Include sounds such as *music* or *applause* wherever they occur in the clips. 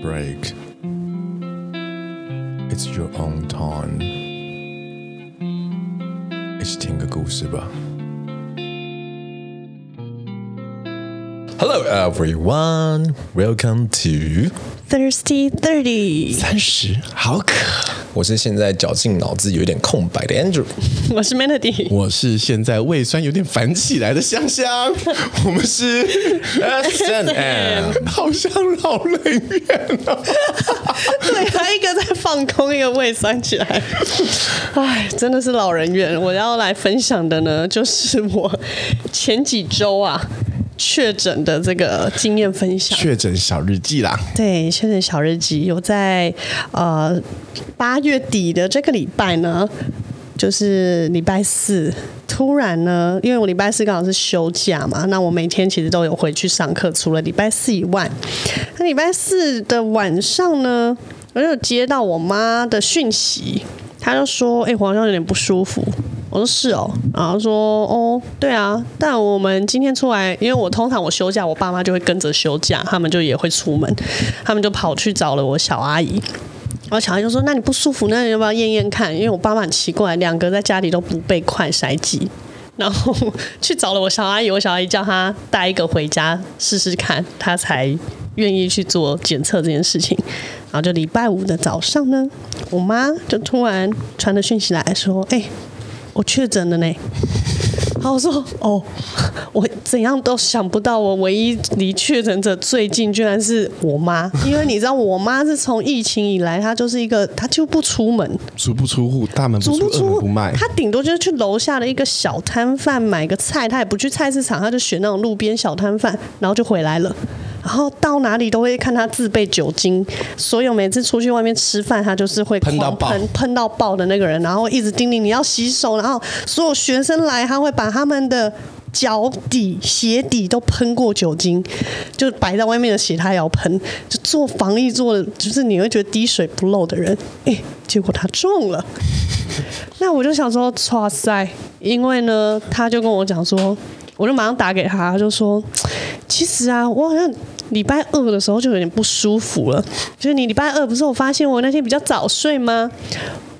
break. It's your own time. 一起听个故事吧。Hello everyone, welcome to Thirsty Thirty。三十好渴。 我是现在绞尽脑汁有点空白的 Andrew，*laughs* 我是 Melody，我是现在胃酸有点烦起来的香香。*laughs* 我们是 S N M，好像老人院哦。*laughs* 对，他一个在放空，一个胃酸起来。哎，真的是老人院。我要来分享的呢，就是我前几周啊。确诊的这个经验分享，确诊小日记啦。对，确诊小日记有在呃八月底的这个礼拜呢，就是礼拜四，突然呢，因为我礼拜四刚好是休假嘛，那我每天其实都有回去上课，除了礼拜四以外，那礼拜四的晚上呢，我就接到我妈的讯息，她就说：“哎，好像有点不舒服。”我说是哦，然后说哦，对啊，但我们今天出来，因为我通常我休假，我爸妈就会跟着休假，他们就也会出门，他们就跑去找了我小阿姨，然后小阿姨就说：“那你不舒服，那你要不要验验看？”因为我爸妈很奇怪，两个在家里都不被快筛剂，然后 *laughs* 去找了我小阿姨，我小阿姨叫他带一个回家试试看，他才愿意去做检测这件事情。然后就礼拜五的早上呢，我妈就突然传了讯息来说：“哎。”我确诊了呢，然后我说哦，我怎样都想不到，我唯一离确诊者最近居然是我妈，*laughs* 因为你知道我妈是从疫情以来，她就是一个她就不出门，足不出户，大门不出，不迈，她顶多就是去楼下的一个小摊贩买个菜，她也不去菜市场，她就选那种路边小摊贩，然后就回来了。然后到哪里都会看他自备酒精，所有每次出去外面吃饭，他就是会喷到爆，喷到爆的那个人，然后一直叮咛你要洗手，然后所有学生来，他会把他们的脚底、鞋底都喷过酒精，就摆在外面的鞋他也要喷，就做防疫做的，就是你会觉得滴水不漏的人，哎，结果他中了，那我就想说，哇塞，因为呢，他就跟我讲说，我就马上打给他，他就说。其实啊，我好像礼拜二的时候就有点不舒服了。就是你礼拜二不是我发现我那天比较早睡吗？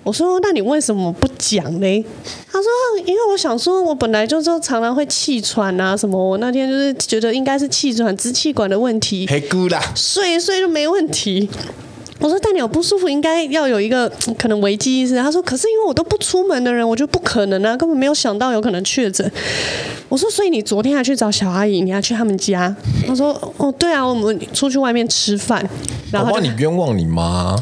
我说，那你为什么不讲呢？他说，因为我想说，我本来就是常常会气喘啊什么。我那天就是觉得应该是气喘、支气管的问题。黑姑啦，睡一睡就没问题。我说：“但你有不舒服，应该要有一个可能危机意识。”他说：“可是因为我都不出门的人，我觉得不可能啊，根本没有想到有可能确诊。”我说：“所以你昨天还去找小阿姨，你还去他们家？”他说：“哦，对啊，我们出去外面吃饭。”然后你冤枉你妈。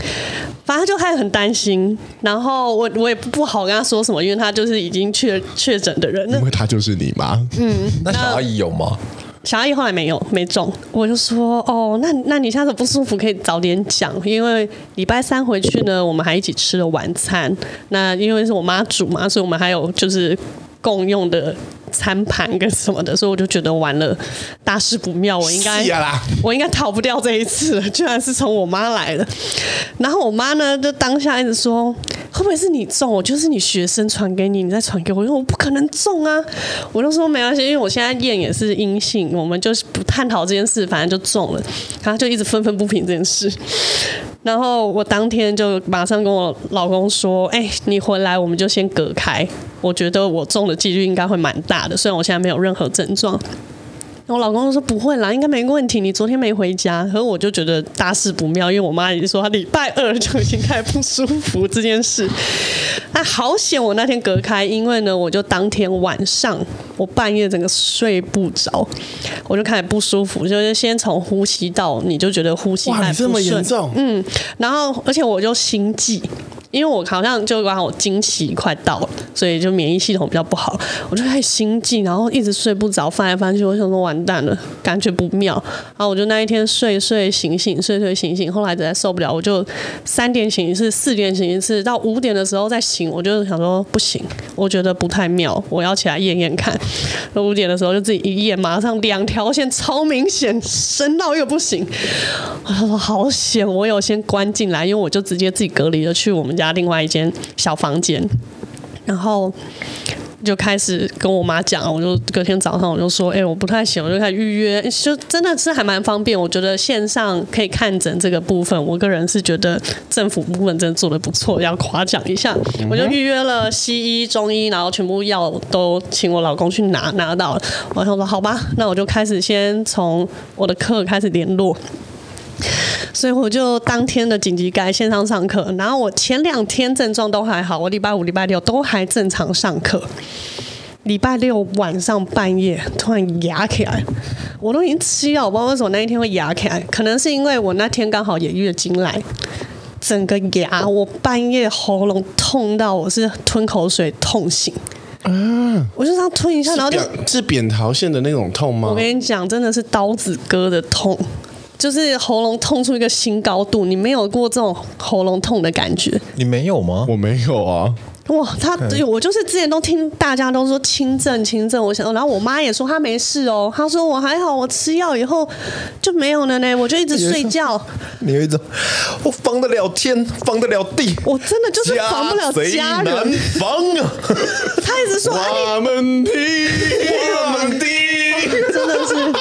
反正他就开始很担心，然后我我也不好跟他说什么，因为他就是已经确确诊的人。因为他就是你妈。嗯，那小阿姨有吗？小阿姨后来没有没中，我就说哦，那那你下次不舒服可以早点讲，因为礼拜三回去呢，我们还一起吃了晚餐。那因为是我妈煮嘛，所以我们还有就是共用的餐盘跟什么的，所以我就觉得完了，大事不妙，我应该我应该逃不掉这一次，居然是从我妈来的。然后我妈呢，就当下一直说。会不会是你中？我就是你学生传给你，你再传给我。因为我不可能中啊！我就说没关系，因为我现在验也是阴性，我们就是不探讨这件事，反正就中了。然后就一直愤愤不平这件事。然后我当天就马上跟我老公说：“哎、你回来我们就先隔开。我觉得我中的几率应该会蛮大的，虽然我现在没有任何症状。”我老公说不会啦，应该没问题。你昨天没回家，可是我就觉得大事不妙，因为我妈已经说她礼拜二就已经开始不舒服这件事。那好险，我那天隔开，因为呢，我就当天晚上我半夜整个睡不着，我就开始不舒服，就是先从呼吸道，你就觉得呼吸还这么严重，嗯，然后而且我就心悸。因为我好像就刚好我经期快到了，所以就免疫系统比较不好，我就开始心悸，然后一直睡不着，翻来翻去，我想说完蛋了，感觉不妙。然后我就那一天睡睡醒醒，睡睡醒醒，后来实在受不了，我就三点醒一次，四点醒一次，到五点的时候再醒，我就想说不行，我觉得不太妙，我要起来验验看。五点的时候就自己一验，马上两条线超明显，深到又不行。我说好险，我有先关进来，因为我就直接自己隔离了去我们家另外一间小房间，然后就开始跟我妈讲，我就隔天早上我就说，哎、我不太行，我就开始预约，就真的是还蛮方便。我觉得线上可以看诊这个部分，我个人是觉得政府部分真的做得不错，要夸奖一下。我就预约了西医、中医，然后全部药都请我老公去拿，拿到了。我想说，好吧，那我就开始先从我的课开始联络。所以我就当天的紧急改线上上课，然后我前两天症状都还好，我礼拜五、礼拜六都还正常上课。礼拜六晚上半夜突然哑起来，我都已经吃药，我不知道为什么那一天会哑起来，可能是因为我那天刚好也月经来，整个牙，我半夜喉咙痛到我是吞口水痛醒。嗯，我就这样吞一下，然后就是扁桃腺的那种痛吗？我跟你讲，真的是刀子割的痛。就是喉咙痛出一个新高度，你没有过这种喉咙痛的感觉？你没有吗？我没有啊。哇，他我就是之前都听大家都说轻症轻症，我想，然后我妈也说她没事哦，她说我还好，我吃药以后就没有了呢，我就一直睡觉。你有一种我防得了天，防得了地，我真的就是防不了家人。防啊！*laughs* 他一直说我们的，*laughs* 我们的，*laughs* 真的是。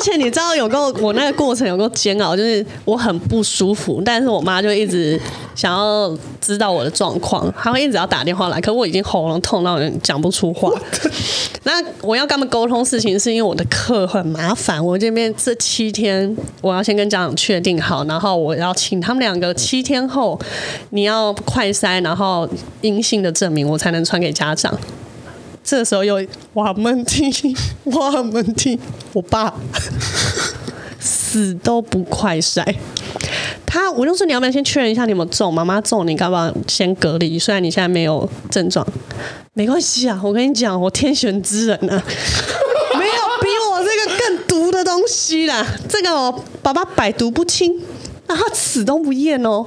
而且你知道有个我那个过程有个煎熬，就是我很不舒服，但是我妈就一直想要知道我的状况，她会一直要打电话来，可我已经喉咙痛到讲不出话。*laughs* 那我要跟他们沟通事情，是因为我的课很麻烦，我这边这七天我要先跟家长确定好，然后我要请他们两个七天后你要快筛，然后阴性的证明，我才能传给家长。这时候又哇闷听，*laughs* 哇闷听，我爸死都不快摔。他我就说，你要不要先确认一下你有没有中？妈妈中，你干嘛先隔离？虽然你现在没有症状，没关系啊。我跟你讲，我天选之人啊，*laughs* 没有比我这个更毒的东西啦。这个爸爸百毒不侵。他死都不验哦，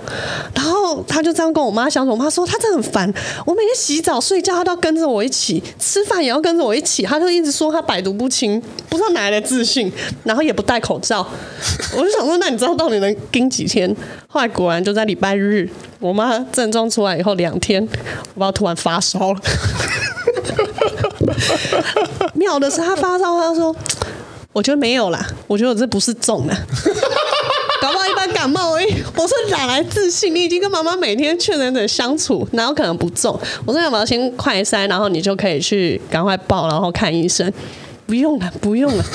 然后他就这样跟我妈相处。我妈说他真的很烦，我每天洗澡睡觉他都要跟着我一起，吃饭也要跟着我一起。他就一直说他百毒不侵，不知道哪来的自信，然后也不戴口罩。*laughs* 我就想说，那你知道到底能盯几天？后来果然就在礼拜日，我妈症状出来以后两天，我爸突然发烧了。*laughs* 妙的是他发烧，他说我觉得没有啦，我觉得我这不是重的。*laughs* 感冒而已。我说哪来自信？你已经跟妈妈每天确诊者相处，哪有可能不中？我说要不要先快筛，然后你就可以去赶快报，然后看医生。不用了，不用了，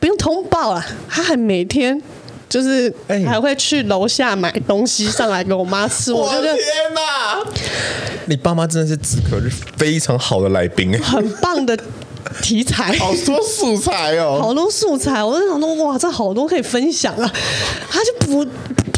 不用通报了。他还每天就是还会去楼下买东西上来给我妈吃。我就觉得天哪！你爸妈真的是止咳是非常好的来宾，很棒的。题材好多素材哦，好多素材，我就想说，哇，这好多可以分享啊！他就不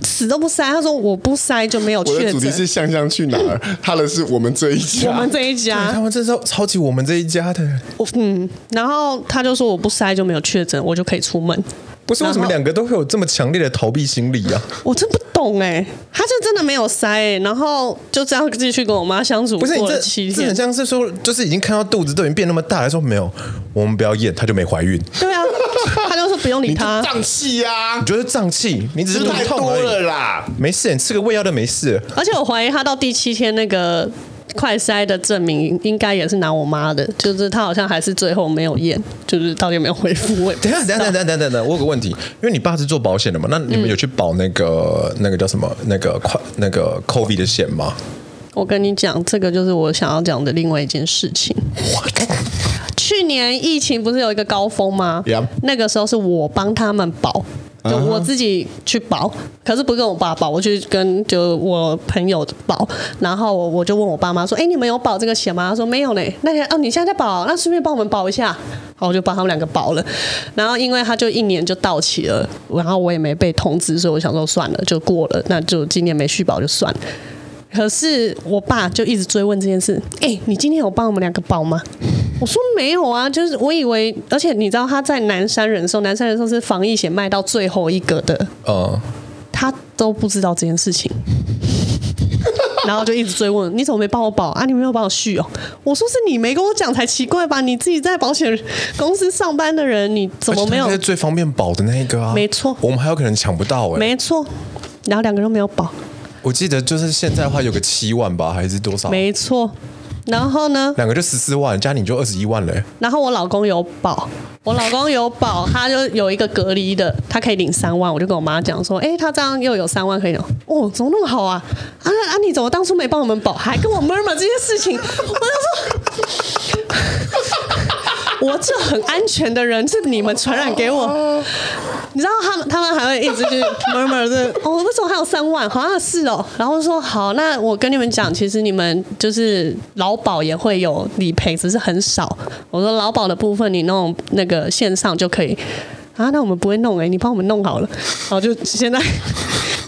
死都不塞，他说我不塞就没有确诊。我的主题是香香去哪儿？*laughs* 他的是我们这一家，我们这一家，他们这时候超级我们这一家的。我嗯，然后他就说我不塞就没有确诊，我就可以出门。不是为什么两个都会有这么强烈的逃避心理啊？我真不懂哎，他就真的没有塞，然后就这样继续跟我妈相处。不是你这这很像是说，就是已经看到肚子都已经变那么大，还说没有，我们不要验，他就没怀孕。对啊，他就说不用理他，胀气呀？你觉得胀气？你只是肚子痛了啦，没事，你吃个胃药都没事。而且我怀疑他到第七天那个。快筛的证明应该也是拿我妈的，就是她好像还是最后没有验，就是到底有没有恢复。等下，等下，等下，等等等，我有个问题，因为你爸是做保险的嘛，那你们有去保那个、嗯、那个叫什么那个快那个 COVID 的险吗？我跟你讲，这个就是我想要讲的另外一件事情。去年疫情不是有一个高峰吗.那个时候是我帮他们保。就我自己去保，可是不跟我爸保，我去跟就我朋友保，然后我我就问我爸妈说：“哎，你们有保这个险吗？”他说：“没有嘞。”那哦，你现在在保，那顺便帮我们保一下。好我就帮他们两个保了。然后因为他就一年就到期了，然后我也没被通知，所以我想说算了，就过了，那就今年没续保就算了。可是我爸就一直追问这件事：“哎，你今天有帮我们两个保吗？”我说没有啊，就是我以为，而且你知道他在南山人寿，南山人寿是防疫险卖到最后一个的，嗯，他都不知道这件事情，*laughs* 然后就一直追问，你怎么没帮我保啊？你没有帮我续哦？我说是你没跟我讲才奇怪吧？你自己在保险公司上班的人，你怎么没有？是最方便保的那一个啊，没错，我们还有可能抢不到哎，没错，然后两个人都没有保。我记得就是现在的话有个七万吧，还是多少？没错。然后呢，两个就十四万，加你就二十一万嘞。然后我老公有保，我老公有保，他就有一个隔离的，他可以领三万。我就跟我妈讲说，哎，他这样又有三万可以领，哦，怎么那么好啊？啊啊，你怎么当初没帮我们保，还跟我 murmur 这些事情？我就说，*laughs* 我这很安全的人，是你们传染给我。你知道他们，他们还会一直去 *laughs* murmur 这哦，为什么还有三万？好像是哦。然后说好，那我跟你们讲，其实你们就是劳保也会有理赔，只是很少。我说劳保的部分你弄那个线上就可以啊。那我们不会弄哎、你帮我们弄好了。好就现在。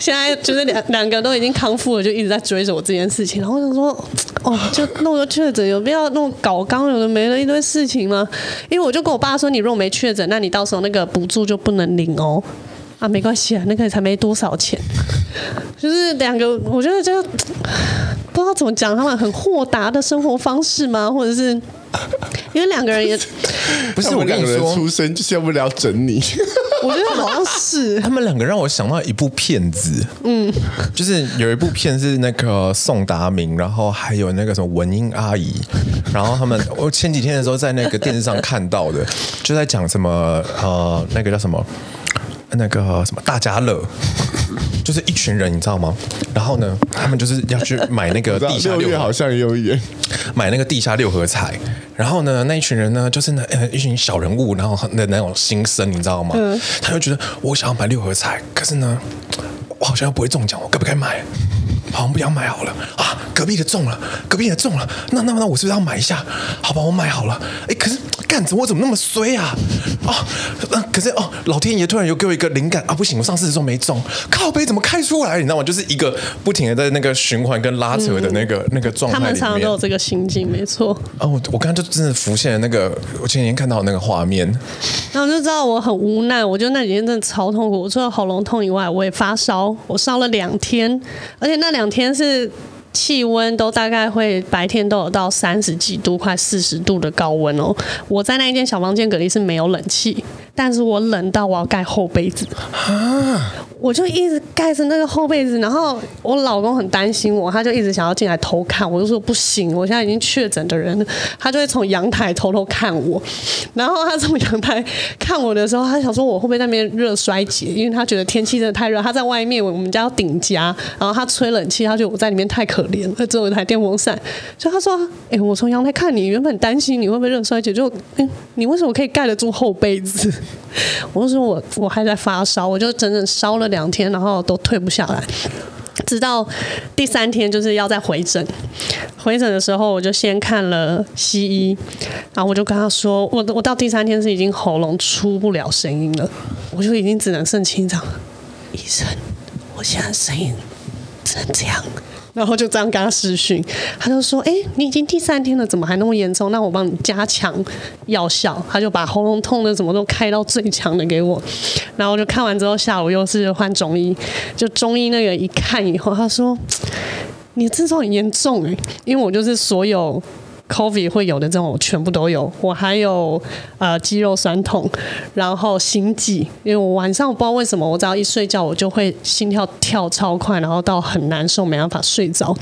现在就是两两个都已经康复了，就一直在追着我这件事情。然后我想说，*tsk* 哦，就弄个确诊，有必要弄搞刚有的没了一堆事情吗？因为我就跟我爸说，你如果没确诊，那你到时候那个补助就不能领哦。啊，没关系啊，那个才没多少钱。*laughs* 就是两个，我觉得就 *tsk* 不知道怎么讲，他们很豁达的生活方式吗？或者是 *laughs* 因为两个人也不是我跟你说，出生就是要不了整你。我觉得好像是。*laughs* 他们两个让我想到一部片子，嗯，就是有一部片是那个宋达明，然后还有那个什么文英阿姨，然后他们我前几天的时候在那个电视上看到的，就在讲什么呃那个叫什么那个什么大家乐。*laughs* 就是一群人，你知道吗？然后呢，他们就是要去买那个 *laughs* 地下六合，好像也有点买那个地下六合彩。然后呢，那一群人呢，就是那呃 *laughs* 一群小人物，然后的那种心声，你知道吗？嗯、他就觉得我想要买六合彩，可是呢，我好像又不会中奖，我该不该买？好，我们不要买好了啊！隔壁的中了，隔壁的中了，那那那我是不是要买一下？好吧，我买好了。哎，可是干怎么我怎么那么衰啊？啊，可是哦，老天爷突然又给我一个灵感啊！不行，我上次的时候没中，靠背怎么开出来？你知道吗？就是一个不停的在那个循环跟拉扯的那个、嗯、那个状态。他们常常都有这个心境，没错。啊，我我刚刚就真的浮现了那个我前几天看到的那个画面，然后就知道我很无奈。我觉得那几天真的超痛苦，我除了喉咙痛以外，我也发烧，我烧了两天，而且那两。两天是气温都大概会白天都有到三十几度，快四十度的高温哦。我在那一间小房间隔离是没有冷气，但是我冷到我要盖厚被子啊。我就一直盖着那个厚被子，然后我老公很担心我，他就一直想要进来偷看。我就说不行，我现在已经确诊的人，他就会从阳台偷偷看我。然后他从阳台看我的时候，他想说我会不会那边热衰竭，因为他觉得天气真的太热。他在外面，我们家要顶家，然后他吹冷气，他觉得我在里面太可怜了，只有一台电风扇。所以他说：“哎、我从阳台看你，原本担心你会不会热衰竭，就嗯，你为什么可以盖得住厚被子？” *laughs* 我说我我还在发烧，我就整整烧了。两天，然后都退不下来，直到第三天就是要再回诊。回诊的时候，我就先看了西医，然后我就跟他说，我我到第三天是已经喉咙出不了声音了，我就已经只能剩清嗓。医生，我现在声音只能这样。然后就这样跟他试训，他就说：“哎，你已经第三天了，怎么还那么严重？那我帮你加强药效。”他就把喉咙痛的什么都开到最强的给我。然后就看完之后，下午又是换中医，就中医那个一看以后，他说：“ *tsk* 你症状很严重哎，因为我就是所有。” COVID 会有的这种我全部都有，我还有呃肌肉酸痛，然后心悸，因为我晚上我不知道为什么，我只要一睡觉我就会心跳跳超快，然后到很难受，没办法睡着。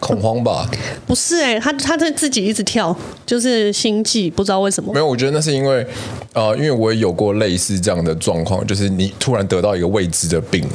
恐慌吧？不是哎、欸，他他在自己一直跳，就是心悸，不知道为什么。没有，我觉得那是因为呃，因为我也有过类似这样的状况，就是你突然得到一个未知的病。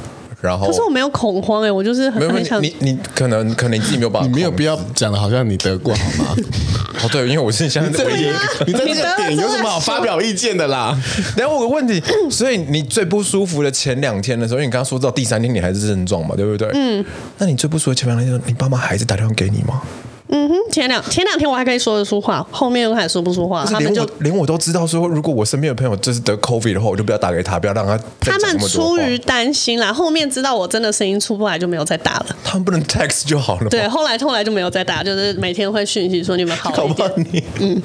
然后，可是我没有恐慌哎、欸，我就是很，很想你你可能可能你自己没有办法，你没有必要讲的好像你得过好吗？*laughs* 哦对，因为我是现在唯一一个，你在这个点有什么好发表意见的啦？然后我有个问题，*coughs* 所以你最不舒服的前两天的时候，因为你刚刚说到第三天你还是症状嘛，对不对？嗯，那你最不舒服的前两天，你爸妈还是打电话给你吗？嗯哼，前两前两天我还可以说得出话，后面我还说不出话。他们就连我都知道说，如果我身边的朋友就是得 COVID 的话，我就不要打给他，不要让他。他们出于担心啦，后面知道我真的声音出不来，就没有再打了。他们不能 text 就好了。对，后来后来就没有再打，就是每天会讯息说你们好好你嗯，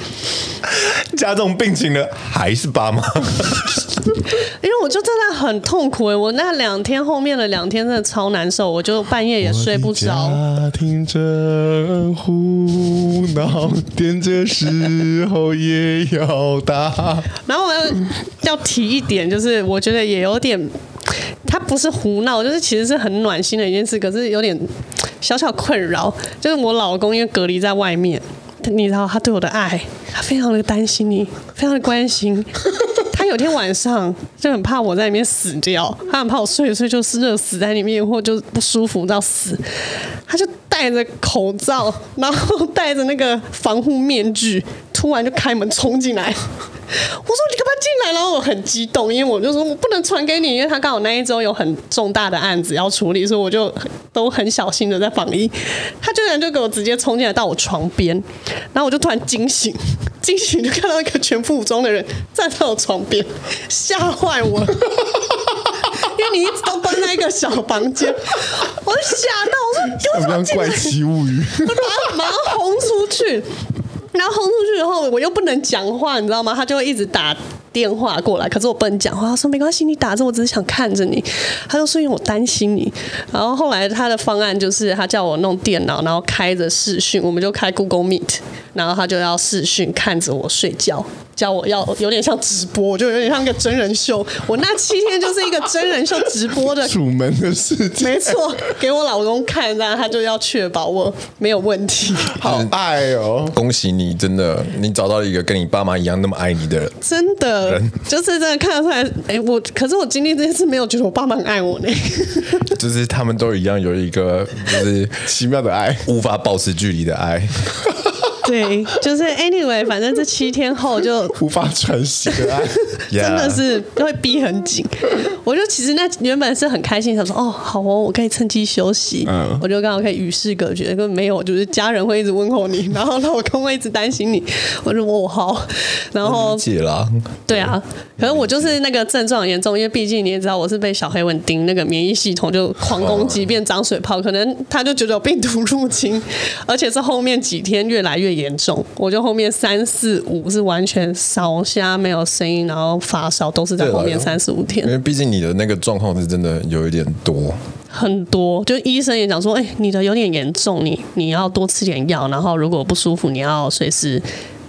*laughs* 加重病情的还是爸妈。*laughs* *laughs* 因为我就真的很痛苦哎，我那两天后面的两天真的超难受，我就半夜也睡不着。家庭真胡闹，点这时候也要打。然后我要提一点，就是我觉得也有点，他不是胡闹，就是其实是很暖心的一件事，可是有点小小困扰。就是我老公因为隔离在外面。你知道他对我的爱，他非常的担心你，非常的关心。有天晚上就很怕我在里面死掉，他很怕我睡一睡就是热死在里面，或就不舒服到死，他就戴着口罩，然后戴着那个防护面具，突然就开门冲进来。*laughs* 我说你干嘛进来？然后我很激动，因为我就说我不能传给你，因为他刚好那一周有很重大的案子要处理，所以我就都很小心的在防疫。他居然就给我直接冲进来到我床边，然后我就突然惊醒，惊醒就看到一个全副武装的人站在我床边，吓坏我了，*laughs* 因为你一直都关在一个小房间，我就吓到，我说你为什么？怪奇物语，我把他马上轰出去。然后轰出去以后，我又不能讲话，你知道吗？他就会一直打电话过来，可是我不能讲话。他说没关系，你打着，我只是想看着你。他就说因为我担心你。然后后来他的方案就是，他叫我弄电脑，然后开着视讯，我们就开 Google Meet，然后他就要视讯看着我睡觉。叫我要有点像直播，我就有点像一个真人秀。我那七天就是一个真人秀直播的 *laughs* 楚门的世界，没错，给我老公看，然后他就要确保我没有问题。*laughs* 好爱哦！恭喜你，真的，你找到一个跟你爸妈一样那么爱你的人，真的，就是真的看得出来。哎、欸，我可是我经历这件事，没有觉得我爸妈很爱我呢。*laughs* 就是他们都一样有一个就是奇妙的爱，无法保持距离的爱。对，就是 anyway，反正这七天后就无法喘息的爱，真的是会逼很紧。我就其实那原本是很开心，想说哦，好哦，我可以趁机休息。嗯，我就刚好可以与世隔绝，根本没有，就是家人会一直问候你，然后老公会一直担心你。我说我好，然后解了。对啊，可能我就是那个症状很严重，因为毕竟你也知道，我是被小黑蚊叮，那个免疫系统就狂攻击，变长水泡，可能他就觉得有病毒入侵，而且是后面几天越来越严重。我就后面三四五是完全烧瞎，没有声音，然后发烧，都是在后面三十五天。因为毕竟你的那个状况是真的有一点多，很多。就医生也讲说，哎、欸，你的有点严重，你你要多吃点药，然后如果不舒服，你要随时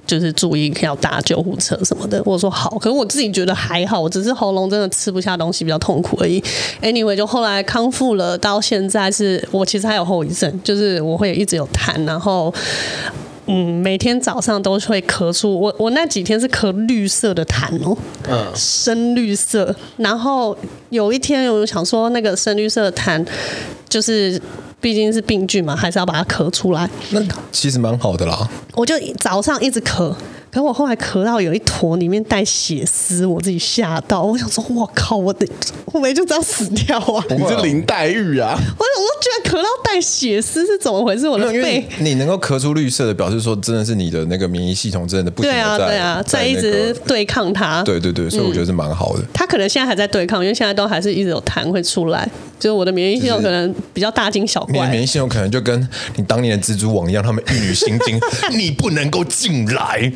就是注意要打救护车什么的。我说好，可是我自己觉得还好，我只是喉咙真的吃不下东西，比较痛苦而已。Anyway，就后来康复了，到现在是我其实还有后遗症，就是我会一直有痰，然后。嗯，每天早上都会咳出我，我那几天是咳绿色的痰哦，嗯，深绿色。然后有一天，我想说，那个深绿色的痰，就是毕竟是病菌嘛，还是要把它咳出来。那其实蛮好的啦。我就早上一直咳。可是我后来咳到有一坨里面带血丝，我自己吓到，我想说，我靠，我得会不会就这样死掉啊？*laughs* 你是林黛玉啊！我我都觉得咳到带血丝是怎么回事？我的肺，你能够咳出绿色的，表示说真的是你的那个免疫系统真的不行。对啊，对啊，在一直对抗它。对对对，所以我觉得是蛮好的。他可能现在还在对抗，因为现在都还是一直有痰会出来，就是我的免疫系统可能比较大惊小怪。免疫系统可能就跟你当年的蜘蛛网一样，他们玉女心经，*laughs* 你不能够进来。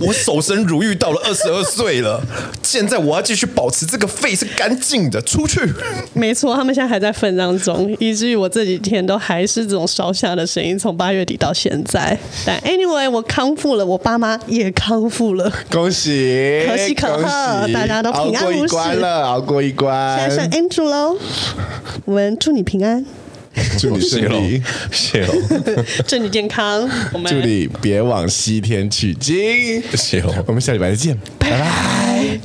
我守身如玉到了二十二岁了，现在我要继续保持这个肺是干净的，出去。没错，他们现在还在奋战中，以至于我这几天都还是这种烧下的声音，从八月底到现在。但 anyway，我康复了，我爸妈也康复了，恭喜，可喜可贺，大家都平安无事。熬过一关了，熬过一关。现在是 Andrew 喽，我们祝你平安。*laughs* 祝你顺利，谢喽！*laughs* 祝你健康，我们祝你别往西天取经，谢喽！我们下礼拜再见，拜拜。